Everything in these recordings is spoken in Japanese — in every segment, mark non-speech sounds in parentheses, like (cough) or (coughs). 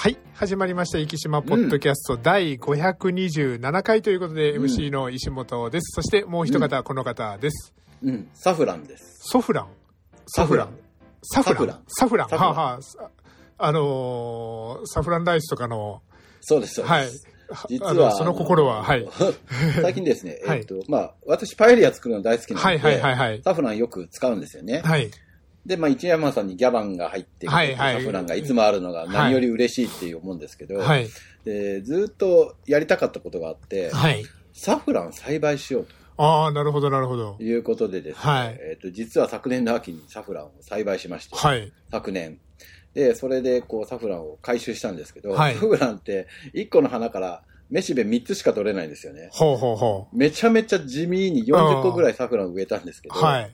はい。始まりました。生島ポッドキャスト第527回ということで、うん MC の石本です。そしてもう一方、この方です。うん、サフランです。ソフラン。サフラン。サフラン。サフラン。サフランはあ、はあさ、あのーサフランライスとかの、そうです、そうではいす。。実は、その心は、はい。(laughs) 最近ですね、(laughs) はいえっと、まあ、私パエリア作るの大好きなので、はいはいはいはい。サフランよく使うんですよね。はい。で、まあ、一山さんにギャバンが入ってはいはいサフランがいつもあるのが何より嬉しいっていう思うんですけど、はい。でずっとやりたかったことがあって、はい。サフラン栽培しようああ、なるほどなるほどと。いうことでですね、はいえっと、実は昨年の秋にサフランを栽培しまして、はい。昨年。で、それでこうサフランを回収したんですけど、はいサフランって1個の花からめしべ3つしか取れないんですよね。ほうほうほめちゃめちゃ地味に40個ぐらいサフラン植えたんですけう。ど、はい。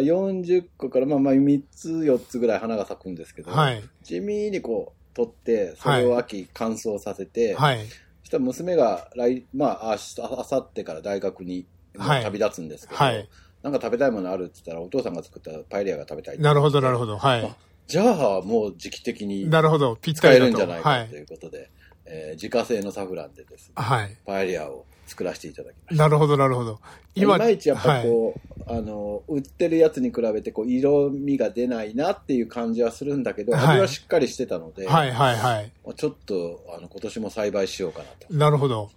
40個からまあまあ3つ4つぐらい花が咲くんですけど、はい。地味にこう取って、それを秋乾燥させて、はい。そしたら娘が来、まあ、あさってから大学にはい旅立つんですけど、はいなんか食べたいものあるって言ったらお父さんが作ったパエリアが食べたいなるほどなるほど。はいあ。じゃあもう時期的になるほど。ぴっ使。えるんじゃないかと。いうことで、えー自家製のサフランでですね、はい。パエリアを作らせていただきました。なるほど、なるほど。いまいちやっぱこう、あの、売ってるやつに比べてこう色味が出ないなっていう感じはするんだけど、はい味はしっかりしてたので、はい、はい、はい。ちょっとあの今年も栽培しようかなと。なるほど。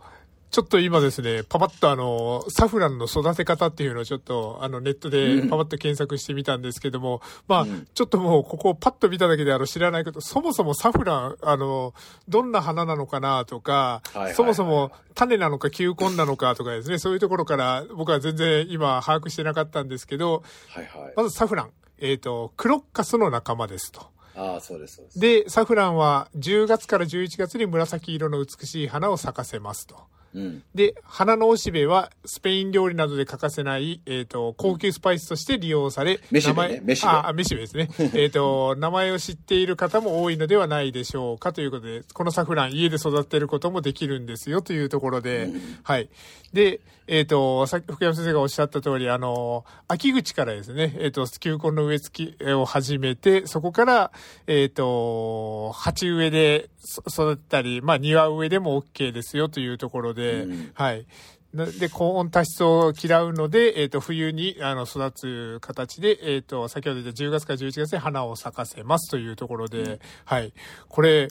ちょっと今ですね、パパッとあの、サフランの育て方っていうのをちょっとあのネットでうんパパッと検索してみたんですけども、まあ、うんちょっともうここをパッと見ただけであの知らないこと、そもそもサフラン、あの、どんな花なのかなとか、そもそも種なのか球根なのかとかですね、そういうところから僕は全然今把握してなかったんですけど、はいはい。まずサフラン、えっ、と、クロッカスの仲間ですと。ああ、そうです、そうです。で、サフランは10月から11月に紫色の美しい花を咲かせますと。うん。で、花のおしべはスペイン料理などで欠かせない、えっ、と、高級スパイスとして利用され、めしべね名前めしべあ、あめしべですね。(laughs) えっと、名前を知っている方も多いのではないでしょうかということで、このサフラン家で育てることもできるんですよというところで、はい。で、えっ、と、さっき福山先生がおっしゃった通り、あの、秋口からですね、えっ、と、球根の植え付けを始めて、そこから、えっ、と、鉢植えでそ育てたり、まあ庭植えでも OK ですよというところで、うんはい。なで、高温多湿を嫌うので、えっ、と、冬に、あの、育つ形で、えっ、と、先ほど言った10月から11月に花を咲かせますというところで、はい。これ、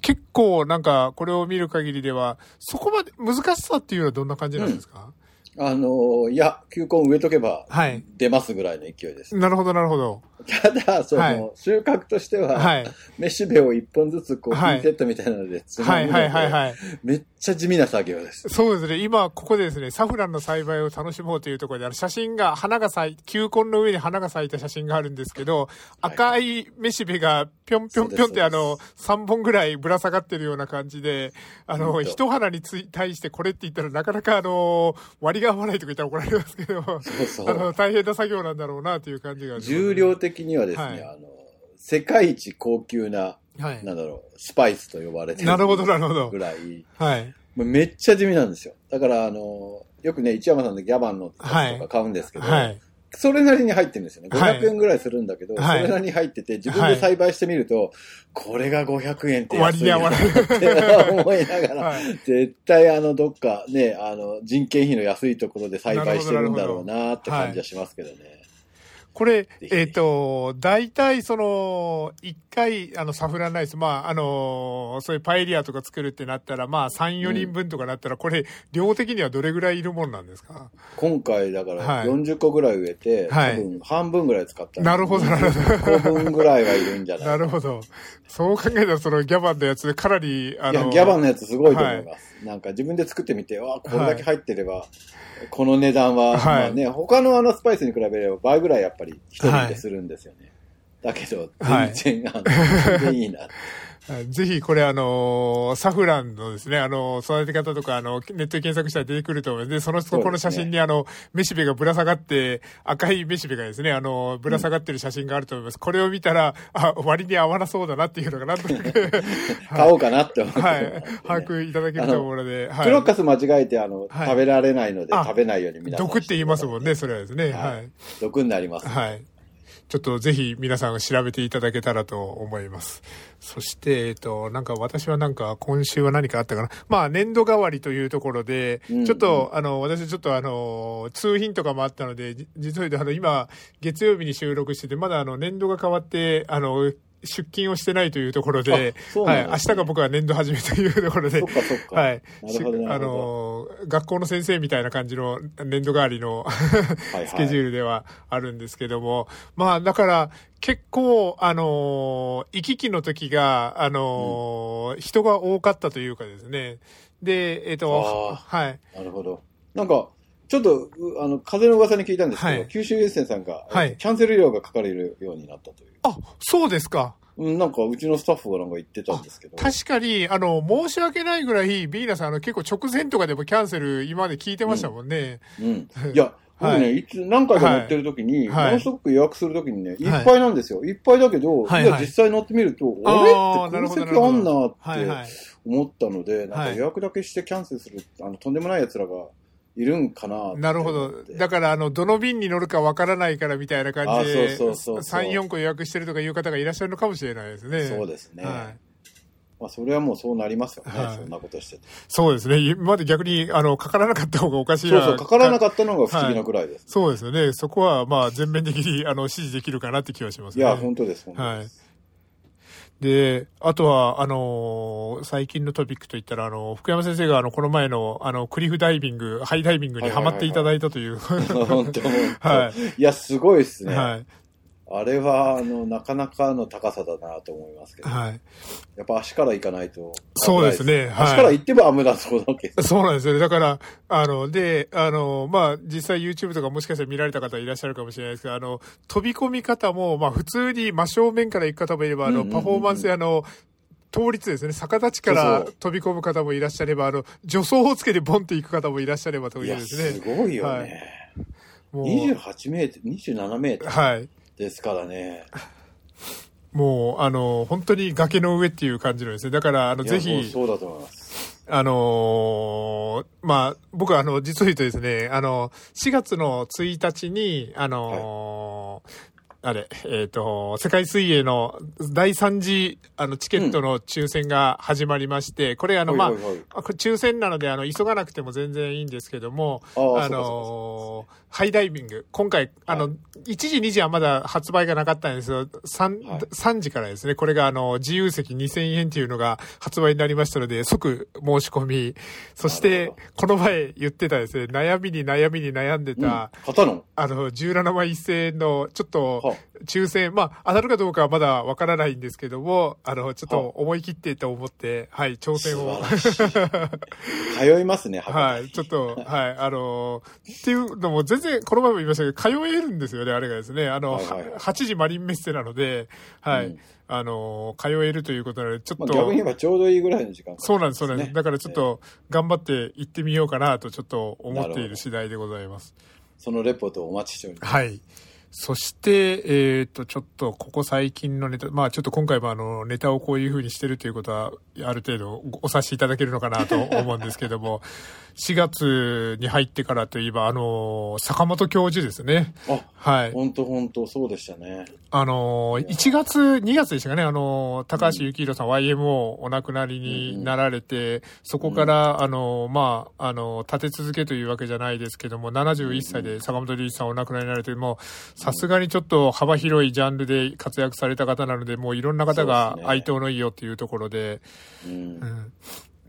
結構なんか、これを見る限りでは、そこまで難しさっていうのはどんな感じなんですか、あの、いや、球根植えとけばはい出ますぐらいの勢いです。なるほど、なるほど。ただ、その、はい収穫としては、はい。めしべを一本ずつこう、はいピンセットみたいなのでつまはい、はい、はい、はい。めっちゃ地味な作業です。そうですね。今、ここでですね、サフランの栽培を楽しもうというところで、あの写真が、花が咲い、球根の上に花が咲いた写真があるんですけど、赤いめしべがぴょんぴょんぴょんってあの、3本ぐらいぶら下がってるような感じで、あの、一花につい対してこれって言ったらなかなかあの、割りが合わないとか言ったら怒られますけど、そうそあの、う。大変な作業なんだろうなという感じが。重量的にはですね、はいあの、世界一高級な、はい。なんだろう、スパイスと呼ばれてなるほど、なるほどぐ。らい、はい。めっちゃ地味なんですよ。だから、あの、よくね、一山さんのギャバンのとか買うんですけど、はい。それなりに入ってるんですよね。はい500円ぐらいするんだけど、はいそれなりに入ってて、自分で栽培してみると、これが500円って割に合わないって思いながら、はい。絶対あの、どっかね、あの、人件費の安いところで栽培してるんだろうなって感じはしますけどね。これ、えっ、と、大体その、一回、あの、サフランライス、まあ、あの、そういうパエリアとか作るってなったら、まあ、3、4人分とかなったら、これ、量的にはどれぐらいいるもんなんですか？今回だからはい。40個ぐらい植えて、はい。多分半分ぐらい使ったんでなるほどなるほど。5個分ぐらいはいるんじゃないなるほど。そう考えたら、そのギャバンのやつ、かなり、あいや、の、ギャバンのやつすごいと思います。なんか自分で作ってみて、わあ、これだけ入ってれば、この値段は、はい。まあね、他のあのスパイスに比べれば倍ぐらいやっぱり一人でするんですよね。だけど、はい全然、あの、全然いいな。はいぜひ、これ、あの、サフランのですね、あの、育て方とか、あの、ネットで検索したら出てくると思います。で、その、そこの写真に、あの、めしべがぶら下がって、赤いめしべがですね、あの、ぶら下がってる写真があると思います。これを見たら、あ、割に合わなそうだなっていうのが、なんとなく、(laughs) 買おうかなって思って、はい、把握いただけると思うので、はい。クロッカス間違えて、あの、はい食べられないので、あ食べないように皆さん毒って言いますもんね、それ。れはですね。ははいい。毒になります。はい。ちょっとぜひ皆さん調べていただけたらと思います。そして、えっと、なんか私はなんか今週は何かあったかな？まあ年度代わりというところで、うんちょっと、あの、私ちょっとあの、通品とかもあったので、じ実を言うとあの、今、月曜日に収録してて、まだあの、年度が変わって、あの、出勤をしてないというところで、あそうはい、明日が僕は年度始めというところで。はい。あの、学校の先生みたいな感じの年度代わりのはいはい (laughs) スケジュールではあるんですけども、まあだから結構、あの、行き来の時が、あの、人が多かったというかですね。で、えっ、と、あはい。なるほど。なんか、ちょっと、うあの、風の噂に聞いたんですけど、はい九州郵船さんが、はいキャンセル料が書かれるようになったという。あ、そうですか。うん、なんか、うちのスタッフがなんか言ってたんですけど。確かに、あの、申し訳ないぐらい、ビーナさん、あの、結構直前とかでもキャンセル今まで聞いてましたもんね。うん。(laughs) いや、僕ね、はいいつ、何回か乗ってる時に、はいノンストップ予約する時にね、いっぱいなんですよ。いっぱいだけど、はいはいいや、実際乗ってみると、あーあれ？なるほどって空席あんなはいはいって。思ったので、なんかはい予約だけしてキャンセルする、あの、とんでもない奴らがいるんかななるほど。だから、あの、どの便に乗るかわからないからみたいな感じで、あそうそうそうそう3、4個予約してるとかいう方がいらっしゃるのかもしれないですね。そうですね。はい。まあ、それはもうそうなりますよね、はいそんなことしてて。そうですね。今まで逆に、あの、かからなかった方がおかしいな。そうそう、かからなかったのが不思議なくらいです。そうですよね。そこは、まあ、全面的に、あの、支持できるかなって気はしますね。いや、本当です、本当はいであとは、あのー最近のトピックといったら、あの、福山先生が、あの、この前の、あの、クリフダイビング、ハイダイビングにハマっていただいたという。本当、本当。(laughs) はいいや、すごいですね。はい。あれは、あの、なかなかの高さだなと思いますけど。はい。やっぱ足から行かないと。そうですねはい足から行っても危なそうだけど。そうなんですよね。だから、あの、で、あの、まあ、実際 YouTube とかもしかしたら見られた方いらっしゃるかもしれないですけど、あの、飛び込み方も、まあ、普通に真正面から行く方もいれば、あの、パフォーマンスやあの、倒立ですね。逆立ちから飛び込む方もいらっしゃれば、あの、助走をつけてボンって行く方もいらっしゃればというですね。すごいよはいね。もう、28メートル、27メートルはい。ですからね。もう、あの、本当に崖の上っていう感じのですね。だから、あの、ぜひ、そうだと思います。あのーまあ、僕はあの、実を言うとですね、あの、4月の1日に、あのーあれ、えっ、と、世界水泳の第3次、あの、チケットの抽選が始まりまして、これあの、まあはい、はいはい。抽選なので、あの、急がなくても全然いいんですけども、あのーハイダイビング。今回、あの、1時、2時はまだ発売がなかったんですよ。3、はい。3時からですね、これがあの、自由席2000円っていうのが発売になりましたので、即申し込み。そしなてこの前言ってたですね、悩みに悩みに悩んでうん。た、買ったの？あの、17万1000円の、ちょっとは、抽選、まあ、当たるかどうかはまだわからないんですけども、あの、ちょっと思い切ってと思って、はい、挑戦を。通いますね、(laughs) はい、ちょっと、はい、あのっていうのも全然、この前も言いましたけど、通えるんですよね、あれがですね。あの、はいはいはい8時マリンメッセなので、はい、うんあの通えるということなので、ちょっと、まあ、逆に言えばちょうどいいぐらいの時間そうなんです、そうなんです。ねだからちょっと、頑張って行ってみようかなと、ちょっと思っている次第でございます。そのレポートをお待ちしております。はい。そして、えっ、と、ちょっと、ここ最近のネタ、まあ、ちょっと今回もあの、ネタをこういう風にしてるということは、ある程度お察しいただけるのかなと (laughs) 思うんですけども、4月に入ってからといえば、あの、坂本教授ですね。あ、はい。本当本当そうでしたね。あの、1月、2月でしたかね、あの、高橋幸宏さん、YMO お亡くなりになられて、そこから、あの、まあ、あの、立て続けというわけじゃないですけども、71歳で坂本龍一さんお亡くなりになられて、もう、さすがにちょっと幅広いジャンルで活躍された方なので、もういろんな方が哀悼の意をっていうところで、うんうん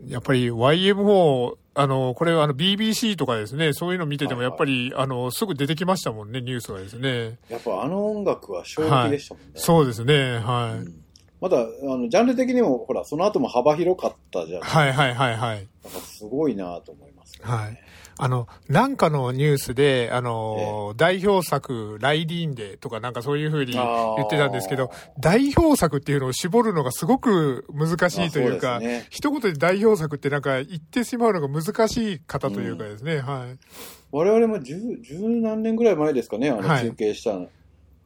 やっぱり YMO、あの、これはあの BBC とかですね、そういうの見ててもはいはいやっぱり、あの、すぐ出てきましたもんね、ニュースがですね。やっぱあの音楽は衝撃でしたもんね。そうですね、はい。うんまだ、あの、ジャンル的にも、ほら、その後も幅広かったじゃないはいはいはいはい。だからすごいなと思います、ね。はい。あの、なんかのニュースで、あの、代表作、ライディーンデとかなんかそういう風に言ってたんですけど、代表作っていうのを絞るのがすごく難しいというか、うね。一言で代表作ってなんか言ってしまうのが難しい方というかですね、はい。我々も十、十何年ぐらい前ですかね、あの、はい。中継したの。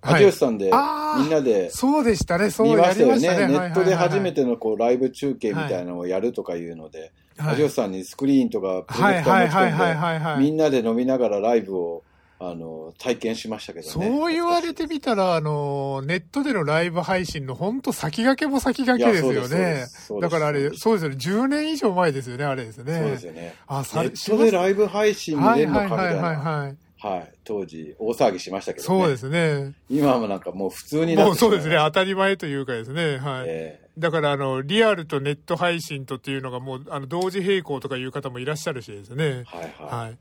はい。有吉さんで、みんなでそうでしたね、そう見まやしたよね。ネットで初めて、てのこうライブ中継みたいなのをやるとかいうので、はい有吉さんにスクリーンとかプロジェクタはいはいはいはいー持ち込んで。みんなで飲みながらライブをあの、体験しましたけどね。そう言われてみたら、あの、ネットでのライブ配信の本当先駆けも先駆けですよねだからあれ、そうですよね。10年以上前ですよね、あれですね。そうですよね。あ、さネットでライブ配信見はいれるのかはいはいみたいな。はいはい。はい。当時、大騒ぎしましたけどね。そうですね。今はなんかもう普通になってもうそうですね。当たり前というかですね。しはい。えだから、あの、リアルとネット配信とっていうのがもう、あの、同時並行とかいう方もいらっしゃるしですねえ。はいはい。はい。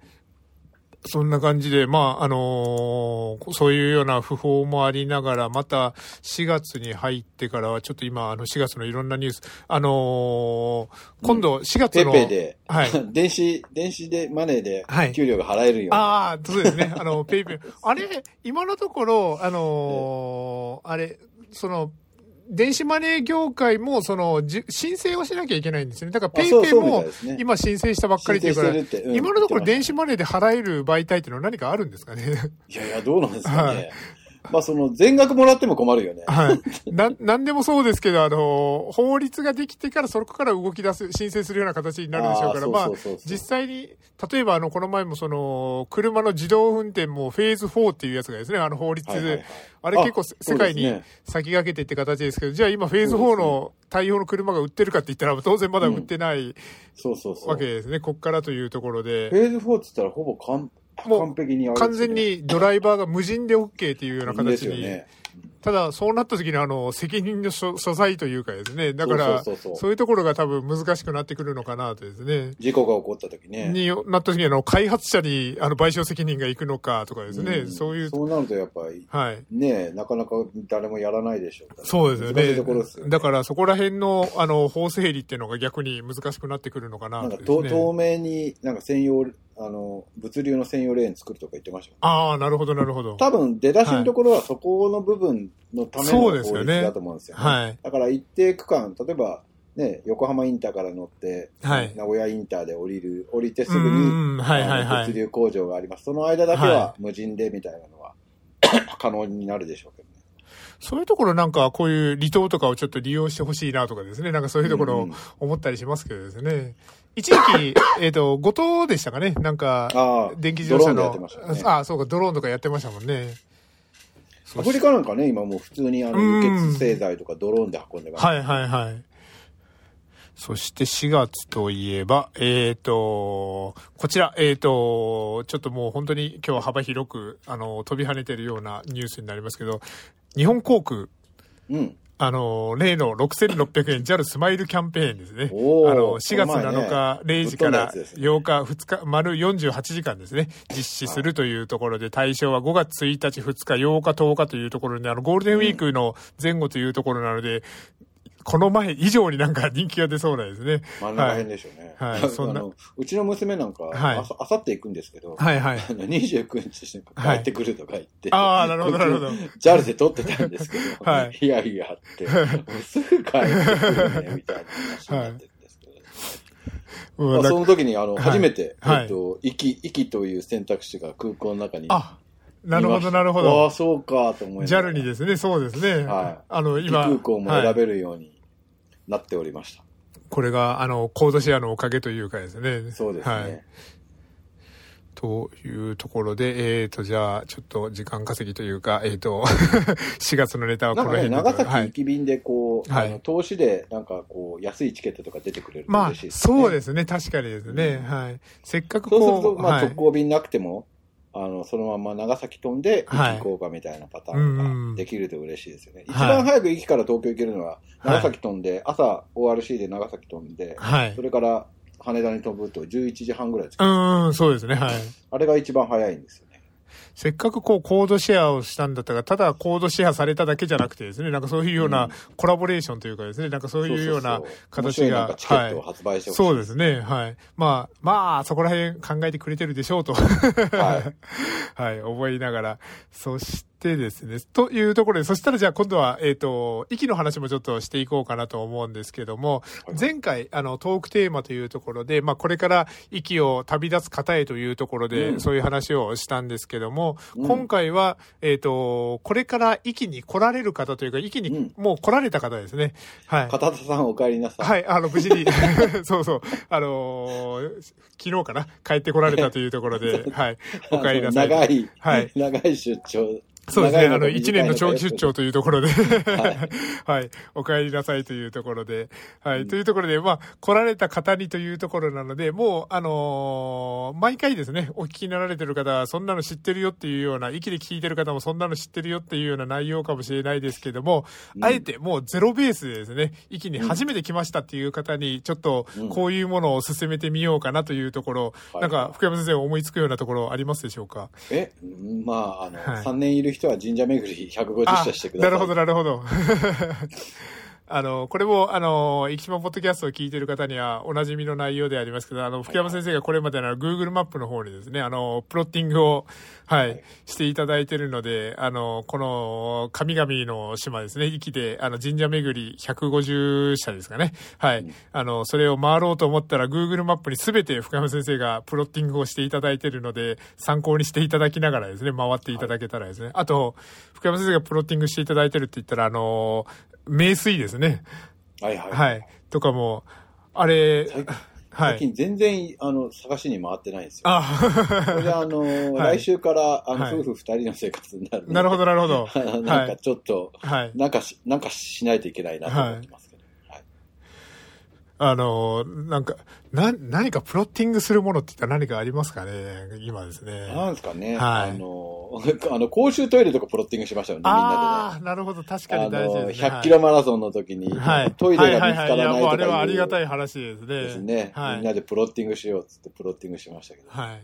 そんな感じで、まあ、あのーそういうような訃報もありながら、また4月に入ってからは、ちょっと今、あの4月のいろんなニュース、あのー今度4月ペの、ペで、はい。(laughs) 電子、電子で、マネーではい、給料が払えるように。ああ、そうですね。あの、 PayPay。あれ、今のところ、あのーあれ、その、電子マネー業界も、その、じ申請をしなきゃいけないんですよね。だから、 PayPay も今申請したばっかりっていうから、今のところ電子マネーで払える媒体っていうのは何かあるんですかね。いやいや、どうなんですかね。は (laughs) いまあ、その、全額もらっても困るよね。はい。(laughs) な、なんでもそうですけど、あの、法律ができてから、そこから動き出す、申請するような形になるでしょうから、まあ実際に、例えば、あの、この前もその、車の自動運転もフェーズ4っていうやつがですね、あの法律で、はいはいはいあれ結構あ世界に先駆けてって形ですけど、じゃあ今フェーズ4の対応の車が売ってるかって言ったら、当然まだ売ってないそうそうそう。わけですね、こっからというところでフ。ェーズ4って言ったらほぼ完もう完璧に完全にドライバーが無人で OK っていうような形に。ただそうなった時にあの責任の所所在というかですね、だからそういうところが多分難しくなってくるのかなとですね。事故が起こった時ね。になった時にあの開発者にあの賠償責任が行くのかとかですね、んそういう、そうなるとやっぱり、はい。ねなかなか誰もやらないでしょうからそうですよ難しいところですよね。ね。だからそこら辺のあの法整理っていうのが逆に難しくなってくるのかななんとですね。かと透明に、なんか専用、あの、物流の専用レーン作るとか言ってましたよああ、なるほどなるほど。多分出だしのところはそこの部分のための法律だと思うんですよね。はい。だから一定区間、例えば、ね、横浜インターから乗って、はい名古屋インターで降りる、降りてすぐうに、ん、はいはいはい。物流工場があります。その間だけはは無人でみたいなのは (coughs) 可能になるでしょうけどね。そういうところなんかこういう離島とかをちょっと利用してほしいなとかですね。なんかそういうところを思ったりしますけどですね。一時期、(coughs) えっと、後藤でしたかね。なんか、電気自動車のね。ああ、そうか、ドローンとかやってましたもんね。アフリカなんかね、今もう普通にあのうん輸血製剤とかドローンで運んでます。はいはいはい。そして4月といえば、えっ、と、こちら、えっ、と、ちょっともう本当に今日は幅広く、あの、飛び跳ねてるようなニュースになりますけど、日本航空、うん。あの、例の6600円 JAL スマイルキャンペーンですね。あの、4月この前ね。7日0時からつですね。8日、2日、丸48時間ですね、実施するというところで、対象は5月1日、2日、8日、10日というところで、あの、ゴールデンウィークの前後というところなので、この前以上になんか人気が出そうなんですね。真ん中辺でしょうね。はいはいそんなあのうちの娘なんか、はいあさって行くんですけど、はいはい。(laughs) あの29日帰ってくるとか言って、ああ、なるほど、なるほど。JAL で撮ってたんですけど、(laughs) はいいやいやって、すぐ帰ってくるね、みたいな話になってるんですけど、(laughs) うんまあ、その時にあの、はい初めて、はいえっと、行き、行きという選択肢が空港の中にあ、なるほど、なるほああ、ど。そうか、と思いながら JAL にですね、そうですね。はいあの、今、空港もはい選べるようになっておりました。これが、あの、コードシェアのおかげというかですね。そうですね。はい。というところで、えっ、と、じゃあ、ちょっと時間稼ぎというか、えっ、と、(laughs) 4月のネタはこなんかね、の辺で長崎はい。行き便でこう、はいあの投資でなんかこう、安いチケットとか出てくれるとまあ嬉しい、ですね。そうですね。確かにですね。はい。せっかくそうすこう、ると、まあ、はい直行便なくても、あの、そのまま長崎飛んで、はい行こうかみたいなパターンができると嬉しいですよね。一はい番早く駅から東京行けるのは、はい長崎飛んで、朝 ORC で長崎飛んで、はい。それから羽田に飛ぶと11時半ぐらい着くうーん、そうですね。はい。あれが一番早いんですよね。せっかくこうコードシェアをしたんだったら、ただコードシェアされただけじゃなくてですね、なんかそういうよううなんコラボレーションというかですね、なんかそういうような形がいなんか、チケットを発売してほしい。そうですね。はい。まあ、まあ、そこら辺考えてくれてるでしょうと。はい。(laughs) はい、覚えながら。そしでですね、というところで、そしたらじゃあ今度は、えっ、ー、と、息の話もちょっとしていこうかなと思うんですけども、前回、あの、トークテーマというところで、まあ、これから息を旅立つ方へというところで、そういう話をしたんですけども、うん、今回は、えっ、ー、と、これから息に来られる方というか、息にもう来られた方ですね。はい。片田さんお帰りなさい。はい、あの、無事に、(laughs) そうそう、あのー、昨日かな、帰って来られたというところで、(laughs) はい、お帰りなさい。長い、はい。長い出張そうですね。あの、一年の長期出張というところで。はい、はい。お帰りなさいというところで、はい。うん、というところで、まあ、来られた方にというところなので、もう、あのー、毎回ですね、お聞きになられてる方は、そんなの知ってるよっていうような、息で聞いてる方もそんなの知ってるよっていうような内容かもしれないですけども、うん、あえてもうゼロベースでですね、息に初めて来ましたっていう方に、ちょっと、こういうものを進めてみようかなというところ、うん、なんか、福山先生思いつくようなところありますでしょうか？え、まあ、あの、はい、3年いる人は神社巡り150社してください。なるほど、なるほど。(laughs) あの、これも、あの、生島ポッドキャストを聞いている方にはおなじみの内容でありますけど、あの、福山先生がこれまでの Google マップの方にですね、あの、プロッティングを、はい、していただいているので、あの、この、神々の島ですね、壱岐で、あの、神社巡り150社ですかね。はい。あの、それを回ろうと思ったら Google マップにすべて福山先生がプロッティングをしていただいているので、参考にしていただきながらですね、回っていただけたらですね。あと、福山先生がプロッティングしていただいているって言ったら、あの、名水ですね。はいはい。はい。とかも、あれ、最近全然、あの、探しに回ってないんですよ。あこれあの、はい、来週から、あの、夫婦二人の生活になる、なるほど、なるほど。(laughs) なんかちょっと、はい、なんかし、なんかしないといけないなと思ってます。あの、なんか、な、何かプロッティングするものって言ったら何かありますかね？今ですね。なんですかね？はい。あの、(laughs) あの、公衆トイレとかプロッティングしましたよね、みんなでね。ああ、なるほど。確かに大事ですね。100キロマラソンの時に、はい、トイレが見つからないとかいう。あれはありがたい話ですね。ですね。はい、みんなでプロッティングしようっつってプロッティングしましたけど。はい。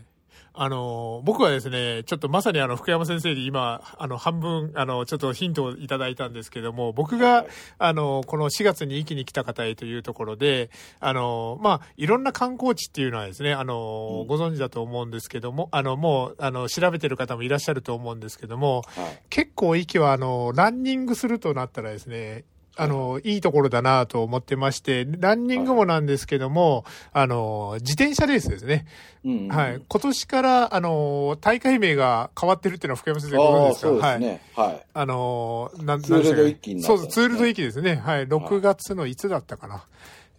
あの、僕はですね、ちょっとまさにあの、福山先生に今、あの、半分、あの、ちょっとヒントをいただいたんですけども、僕が、あの、この4月に一気に来た方へというところで、あの、まあ、いろんな観光地っていうのはですね、あの、ご存知だと思うんですけども、あの、もう、あの、調べてる方もいらっしゃると思うんですけども、はい、結構息は、あの、ランニングするとなったらですね、あの、いいところだなと思ってまして、ランニングもなんですけども、はい、あの、自転車レースですね。うんうん、はい。今年から、あの、大会名が変わってるっていうのは福山先生ご存知ですか？そうですね。はい。はい、あの、なんツールド一気になった、ね、そう、ツールド一気ですね。はい。6月のいつだったかな。はい、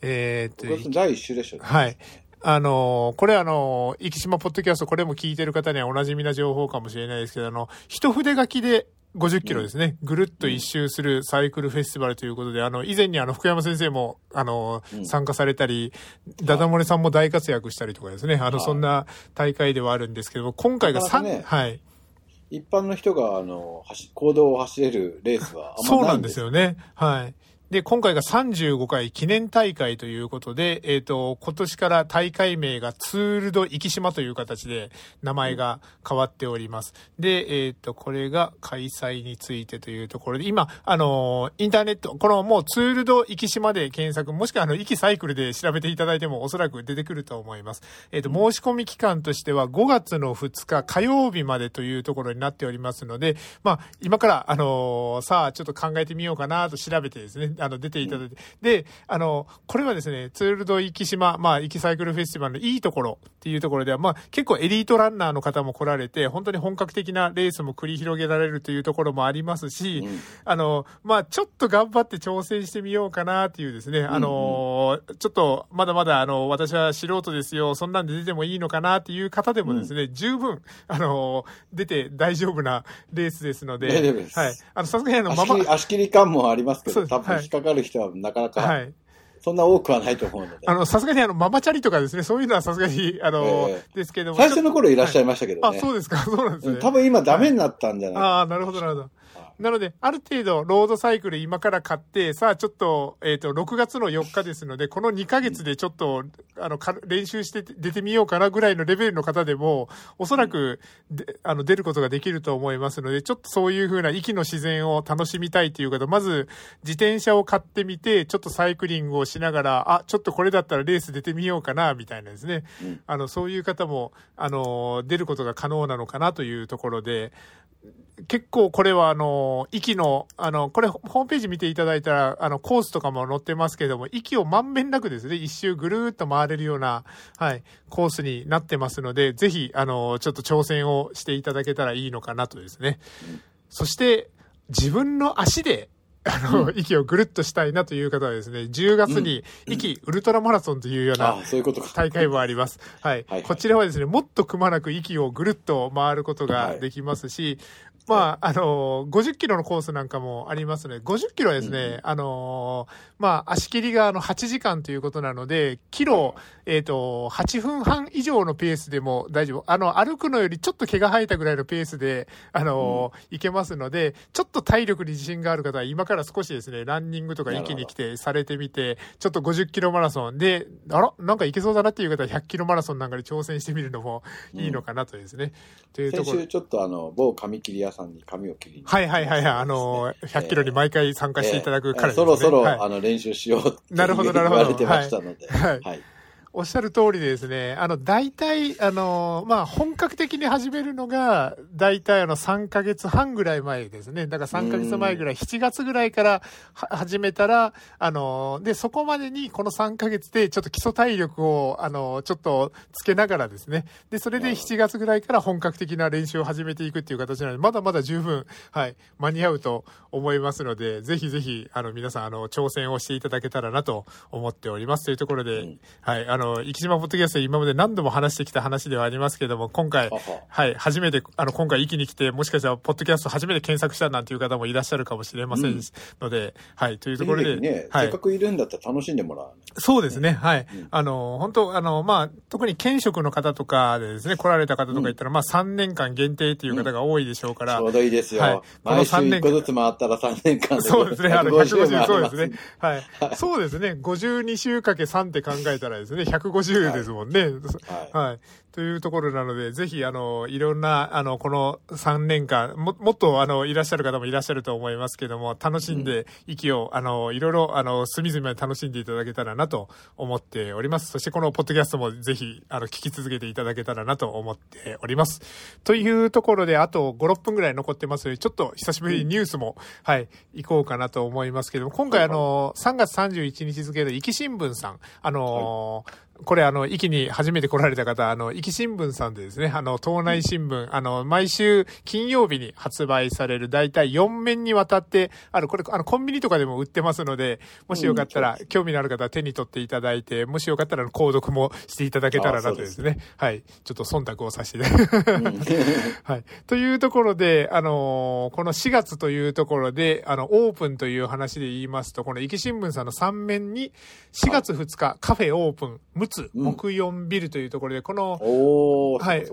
えー、っと。第一週でしょ、ね、はい。あの、これあの、生島ポッドキャスト、これも聞いてる方にはおなじみな情報かもしれないですけど、あの、一筆書きで50キロですね、ぐるっと一周するサイクルフェスティバルということで、あの、以前にあの、福山先生も、あの、参加されたり、ダダ漏れさんも大活躍したりとかですね、あの、そんな大会ではあるんですけど、今回が3、はい。一般の人が、あの、行動を走れるレースはあんまないんですそうなんですよね。はい。で、今回が35回記念大会ということで、えっ、ー、と、今年から大会名がツールド生島という形で名前が変わっております。で、えっ、ー、と、これが開催についてというところで、今、あの、インターネット、このもうツールド生島で検索、もしくはあの、生きサイクルで調べていただいてもおそらく出てくると思います。えっ、ー、と、申し込み期間としては5月の2日火曜日までというところになっておりますので、まあ、今から、あの、さあ、ちょっと考えてみようかなと調べてですね、あの、出ていただいて、で、あの、これはですね、ツールド行島、まあ、行きサイクルフェスティバルのいいところっていうところでは、まあ、結構エリートランナーの方も来られて、本当に本格的なレースも繰り広げられるというところもありますし、うん、あの、まあ、ちょっと頑張って挑戦してみようかなっていうですね、あの、うん。うん、ちょっと、まだまだ、あの、私は素人ですよ、そんなんで出てもいいのかなっていう方でもですね、うん、十分、あの、出て大丈夫なレースですので、はい。あの、さすがにあの、まま。足切り感もありますけど、多分引っかかる人はなかなか、はい。そんな多くはないと思うので。あの、さすがにあの、ママチャリとかですね、そういうのはさすがに、(laughs) あの、えー、ですけども。最初の頃いらっしゃいましたけどね。あ、そうですか、そうなんですね。多分今ダメになったんじゃない、はい、ああ、なるほど、なるほど。なので、ある程度、ロードサイクル今から買って、さあ、ちょっと、えっ、ー、と、6月の4日ですので、この2ヶ月でちょっと、あの、練習して出てみようかなぐらいのレベルの方でも、おそらく、であの、出ることができると思いますので、ちょっとそういう風な息の自然を楽しみたいという方、まず、自転車を買ってみて、ちょっとサイクリングをしながら、あ、ちょっとこれだったらレース出てみようかな、みたいなですね。あの、そういう方も、あの、出ることが可能なのかなというところで、結構これはあの、息の、あの、これホームページ見ていただいたら、あの、コースとかも載ってますけども、息をまんべんなくですね、一周ぐるっと回れるような、はい、コースになってますので、ぜひ、あの、ちょっと挑戦をしていただけたらいいのかなとですね。そして、自分の足であの、息をぐるっとしたいなという方はですね、10月に、息ウルトラマラソンというような大会もあります。はい。こちらはですね、もっとくまなく息をぐるっと回ることができますし、まあ、あの、50キロのコースなんかもありますので、50キロはですね、あの、まあ、足切りがあの8時間ということなので、キロ、えっ、ー、と、8分半以上のペースでも大丈夫。あの、歩くのよりちょっと毛が生えたぐらいのペースで、あの、うん、いけますので、ちょっと体力に自信がある方は今から少しですね、ランニングとか一気に来てされてみて、ちょっと50キロマラソン。で、あら、なんかいけそうだなっていう方は100キロマラソンなんかに挑戦してみるのもいいのかなとですね。うん、というところ。先週ちょっとあの、某髪切り屋さんに髪を切りに、はいはいはいはい、あの、(laughs) 100キロに毎回参加していただく彼ですね。えーえー、そろそろ、はい、あの、練習しようってなるほど、なるほど。言われてましたので。はい。はいおっしゃる通りでですね、あの、大体、あの、まあ、本格的に始めるのが、大体あの、3ヶ月半ぐらい前ですね。だから3ヶ月前ぐらい、7月ぐらいから始めたら、あの、で、そこまでにこの3ヶ月でちょっと基礎体力を、あの、ちょっとつけながらですね。で、それで7月ぐらいから本格的な練習を始めていくっていう形なので、まだまだ十分、はい、間に合うと思いますので、ぜひぜひ、あの、皆さん、あの、挑戦をしていただけたらなと思っております。というところで、はい、あの、の、生島ポッドキャスト今まで何度も話してきた話ではありますけども、今回、はい、初めて、あの、今回一気に来て、もしかしたら、ポッドキャスト初めて検索したなんていう方もいらっしゃるかもしれませんので、うん、はい、というところで。ね、はい、せっかくいるんだったら楽しんでもらう、そうですね、はい。うん、あの、本当あの、まあ、特に県職の方とかでですね、来られた方とか言ったら、うん、まあ、3年間限定っていう方が多いでしょうから。ちょうどいいですよ。はい、この3年間。1個ずつ回ったら3年間そうですね、あの、150、そうですね。はい。そうですね、52週かけ3って考えたらですね、150ですもんね。はい。はい、というところなので、ぜひ、あの、いろんな、あの、この3年間、も、もっと、あの、いらっしゃる方もいらっしゃると思いますけども、楽しんで、息を、あの、いろいろ、あの、隅々まで楽しんでいただけたらなと思っております。そして、このポッドキャストもぜひ、あの、聞き続けていただけたらなと思っております。というところで、あと5、6分ぐらい残ってますので、ちょっと久しぶりにニュースも、はい、行こうかなと思いますけども、今回、あの、3月31日付の、壱岐新聞さん、あの、はいこれあの、壱岐に初めて来られた方、あの、壱岐新聞さんでですね、あの、東内新聞、あの、毎週金曜日に発売される大体4面にわたって、あの、これ、あの、コンビニとかでも売ってますので、もしよかったら、興味のある方は手に取っていただいて、もしよかったら、購読もしていただけたらなとですね、はい、ちょっと忖度をさせて、(laughs) はい。というところで、あの、この4月というところで、あの、オープンという話で言いますと、この壱岐新聞さんの3面に、4月2日、カフェオープン、陸奥木4ビルというところで、この、はい、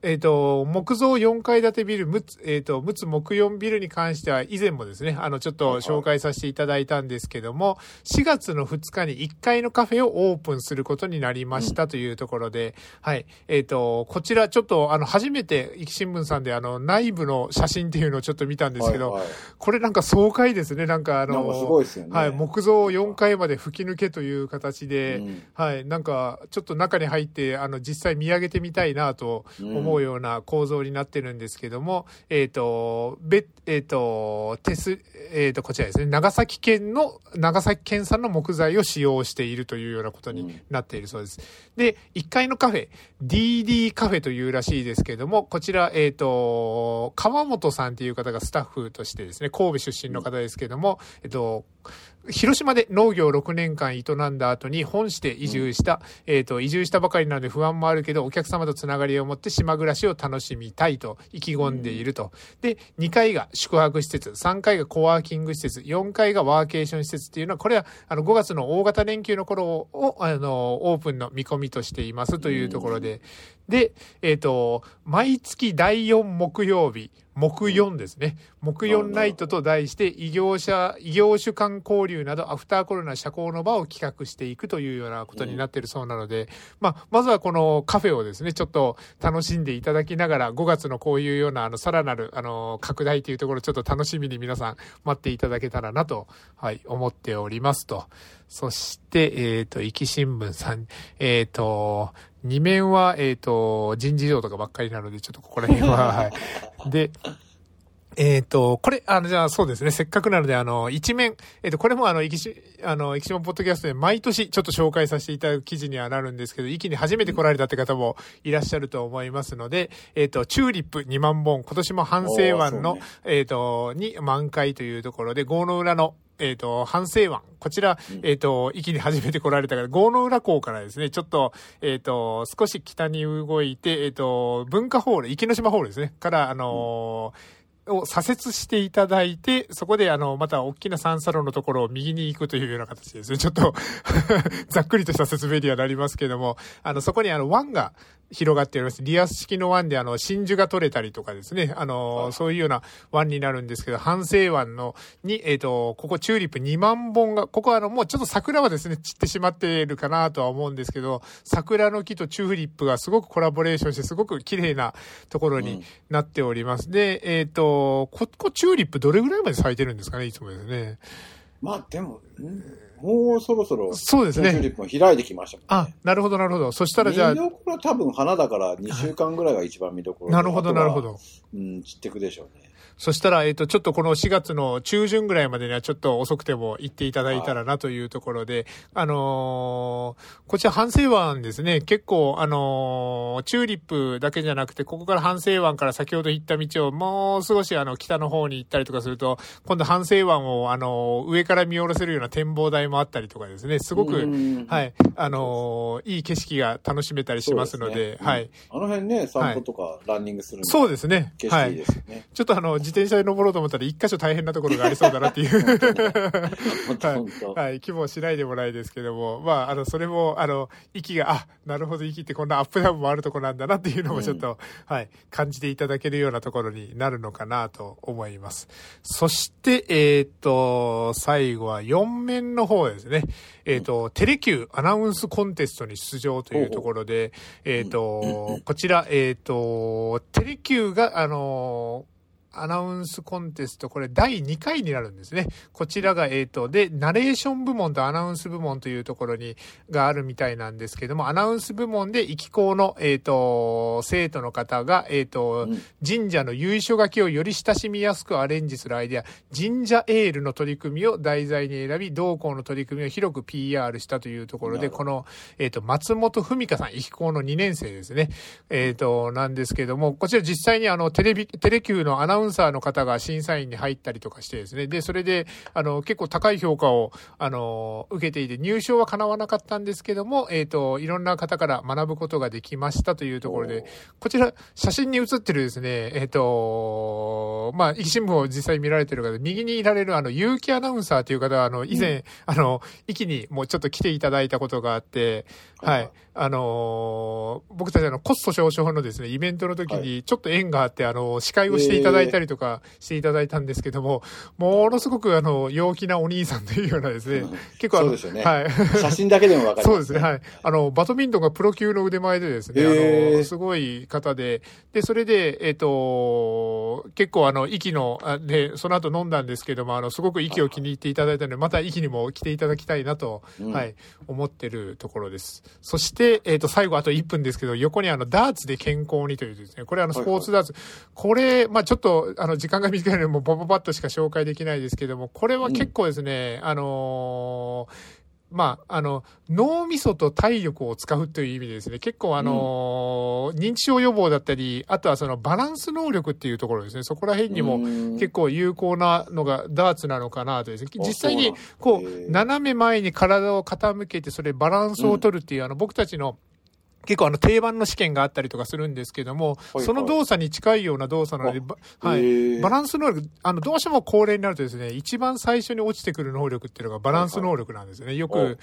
えっ、ー、と、木造4階建てビル、むつ、えっ、ー、と、むつ木4ビルに関しては以前もですね、あの、ちょっと紹介させていただいたんですけども、4月の2日に1階のカフェをオープンすることになりましたというところで、はい。えっ、ー、と、こちらちょっと、あの、初めて、生き新聞さんであの、内部の写真っていうのをちょっと見たんですけど、はいはい、これなんか爽快ですね、なんかあの、すごいですよね。はい。木造4階まで吹き抜けという形で、うん、はい。なんか、ちょっと中に入って、あの、実際見上げてみたいなと思うような構造像になってるんですけども、えっ、ー、と、べ、えっ、ー、と、テス、えっ、ー、と、こちらですね、長崎県の、長崎県産の木材を使用しているというようなことになっているそうです。うん、で、1階のカフェ、DD カフェというらしいですけども、こちら、えっ、と、川本さんっていう方がスタッフとしてですね、神戸出身の方ですけども、えっと、広島で農業6年間営んだ後に本市で移住した、うん、えっ、ー、と、移住したばかりなので不安もあるけど、お客様とつながりを持って島暮らしを楽しみたいと意気込んでいると。で、2階が宿泊施設、3階がコワーキング施設、4階がワーケーション施設っていうのは、これは、あの、5月の大型連休の頃を、あの、オープンの見込みとしていますというところで、で、えっ、ー、と、毎月第4木曜日、木4ですね。木4ナイトと題して、異業者、異業種間交流など、アフターコロナ社交の場を企画していくというようなことになっているそうなので、まあ、まずはこのカフェをですね、ちょっと楽しんでいただきながら、5月のこういうような、あの、さらなる、あの、拡大というところ、ちょっと楽しみに皆さん待っていただけたらなと、はい、思っておりますと。そして、えっ、ー、と、壱岐新聞さん、えっ、ー、と、二面は、えっ、ー、と、人事異動とかばっかりなので、ちょっとここら辺は、はい。(laughs) で、えっ、ー、と、これ、あの、じゃあそうですね、せっかくなので、あの、一面、えっ、ー、と、これもあの、生きし、あの、生きしポッドキャストで毎年ちょっと紹介させていただく記事にはなるんですけど、一気に初めて来られたって方もいらっしゃると思いますので、えっ、ー、と、チューリップ2万本、今年も反省湾の、ね、えっ、と、に満開というところで、郷の裏のえっ、ー、と、反省湾。こちら、えっ、ー、と、一気に初めて来られたから、郷の浦港からですね、ちょっと、えっ、ー、と、少し北に動いて、えっ、と、文化ホール、池ノ島ホールですね、から、あのを左折していただいて、そこであの、また大きなサンサロンのところを右に行くというような形ですね。ちょっと (laughs) ざっくりとした説明にはなりますけども、あの、そこにあの、湾が、広がっております。リアス式の湾であの、真珠が取れたりとかですね、あの、そういうような湾になるんですけど、反省湾の、に、えっ、ー、と、ここチューリップ2万本が、ここはあの、もうちょっと桜はですね、散ってしまっているかなとは思うんですけど、桜の木とチューリップがすごくコラボレーションして、すごく綺麗なところになっております。うん、で、えっ、ー、と、ここチューリップどれぐらいまで咲いてるんですかね、いつもですね。まあ、でも、もうそろそろ、そうですね。チューリップも開いてきましたもんね。あ、なるほど、なるほど。そしたらじゃあ。見どころは多分花だから2週間ぐらいが一番見どころ。なるほど、なるほど。うん、散ってくでしょうね。そしたら、えっ、と、ちょっとこの4月の中旬ぐらいまでにはちょっと遅くても行っていただいたらなというところで、あのー、こちら反省湾ですね、結構、あのー、チューリップだけじゃなくて、ここから反省湾から先ほど行った道をもう少しあの、北の方に行ったりとかすると、今度反省湾をあのー、上から見下ろせるような展望台もあったりとかですね、すごく、はい、あのいい景色が楽しめたりしますので、でね、はい、あの辺ね、散歩とかランニングするそうですね。景色いいですね。はい、ちょっとあの、自転車で登ろうと思ったら一箇所大変なところがありそうだなっていう。はい、はい、気もしないでもないですけども、まあ、あの、それも、あの、息が、あ、なるほど、息ってこんなアップダウンもあるとこなんだなっていうのもちょっと、うん、はい、感じていただけるようなところになるのかなと思います。そして、えっ、ー、と、最後は4面の方ですね。えっ、ー、と、テレキューアナウンスコンテストに出場というところで、えっ、ー、と、こちら、えっ、と、テレキューが、あのアナウンスコンテスト、これ第2回になるんですね。こちらが、えっ、ー、と、で、ナレーション部門とアナウンス部門というところに、があるみたいなんですけども、アナウンス部門で、行き校の、えっ、ー、と、生徒の方が、えっ、ー、と、うん、神社の由緒書きをより親しみやすくアレンジするアイデア、神社エールの取り組みを題材に選び、同校の取り組みを広く PR したというところで、この、えっ、と、松本文香さん、行き校の2年生ですね。えっ、と、なんですけども、こちら実際にあの、テレビ、テレキューのアナウンサーの方が審査員に入ったりとかしてですね、で、それで、あの、結構高い評価を、あの、受けていて、入賞は叶わなかったんですけども、えっ、ー、と、いろんな方から学ぶことができましたというところで、こちら、写真に写ってるですね、えっ、ー、と、まあ、生き新聞を実際見られてる方、右にいられるあの、結城アナウンサーという方は、あの、以前、うん、あの、息にもうちょっと来ていただいたことがあって、はい。あの僕たちあの、コスト少々のですね、イベントの時にちょっと縁があって、あの、司会をしていただいたりとかしていただいたんですけども、ものすごくあの、陽気なお兄さんというようなですね、結構あの、ね。はい。写真だけでもわかる、そうですね、はい。あの、バドミントンがプロ級の腕前でですね、あの、すごい方で、で、それで、えっ、ー、と、結構あの、息の、で、その後飲んだんですけども、あの、すごく息を気に入っていただいたので、また息にも来ていただきたいなと、うん、はい、思ってるところです。そして、えっ、ー、と、最後あと1分ですけど、横にあの、ダーツで健康にというですね、これあの、スポーツダーツ。はいはい、これ、まあちょっと、あの、時間が短いので、もう、パパパッとしか紹介できないですけども、これは結構ですね、うん、あのーまあ、あの、脳みそと体力を使うという意味でですね、結構あの、うん、認知症予防だったり、あとはそのバランス能力っていうところですね、そこら辺にも結構有効なのがダーツなのかなとですね、実際にこう、斜め前に体を傾けて、それバランスを取るっていう、うん、あの、僕たちの結構あの定番の試験があったりとかするんですけども、はいはい、その動作に近いような動作なので、はい、バランス能力、あの、どうしても高齢になるとですね、一番最初に落ちてくる能力っていうのがバランス能力なんですよね。よく、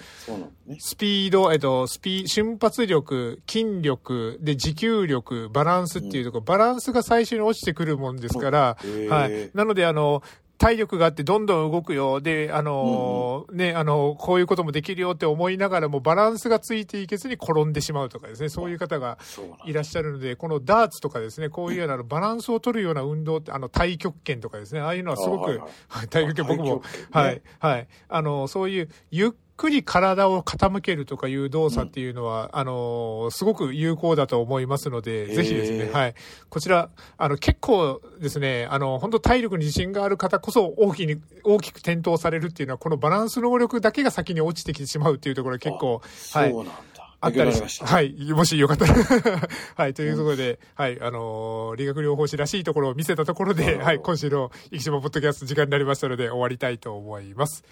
スピード、えっと、スピ瞬発力、筋力、で、持久力、バランスっていうところ、バランスが最初に落ちてくるもんですから、はい。なので、あの、体力があってどんどん動くよ。で、あのーうん、ね、あの、こういうこともできるよって思いながらもバランスがついていけずに転んでしまうとかですね、そういう方がいらっしゃるので、このダーツとかですね、こういうようなバランスを取るような運動って、あの、太極拳とかですね、ああいうのはすごく、はいはい、太極拳僕も、ね、はい、はい。あの、そういうゆっくり体を傾けるとかいう動作っていうのは、うん、あの、すごく有効だと思いますので、ぜひですね、はい。こちら、あの、結構ですね、あの、本当体力に自信がある方こそ大きに、大きく転倒されるっていうのは、このバランス能力だけが先に落ちてきてしまうっていうところ結構、はい。あったりしました。はい。もしよかったら (laughs) はい。というところで、はい。あのー、理学療法士らしいところを見せたところで、はい。今週の生島ポッドキャスト時間になりましたので終わりたいと思います。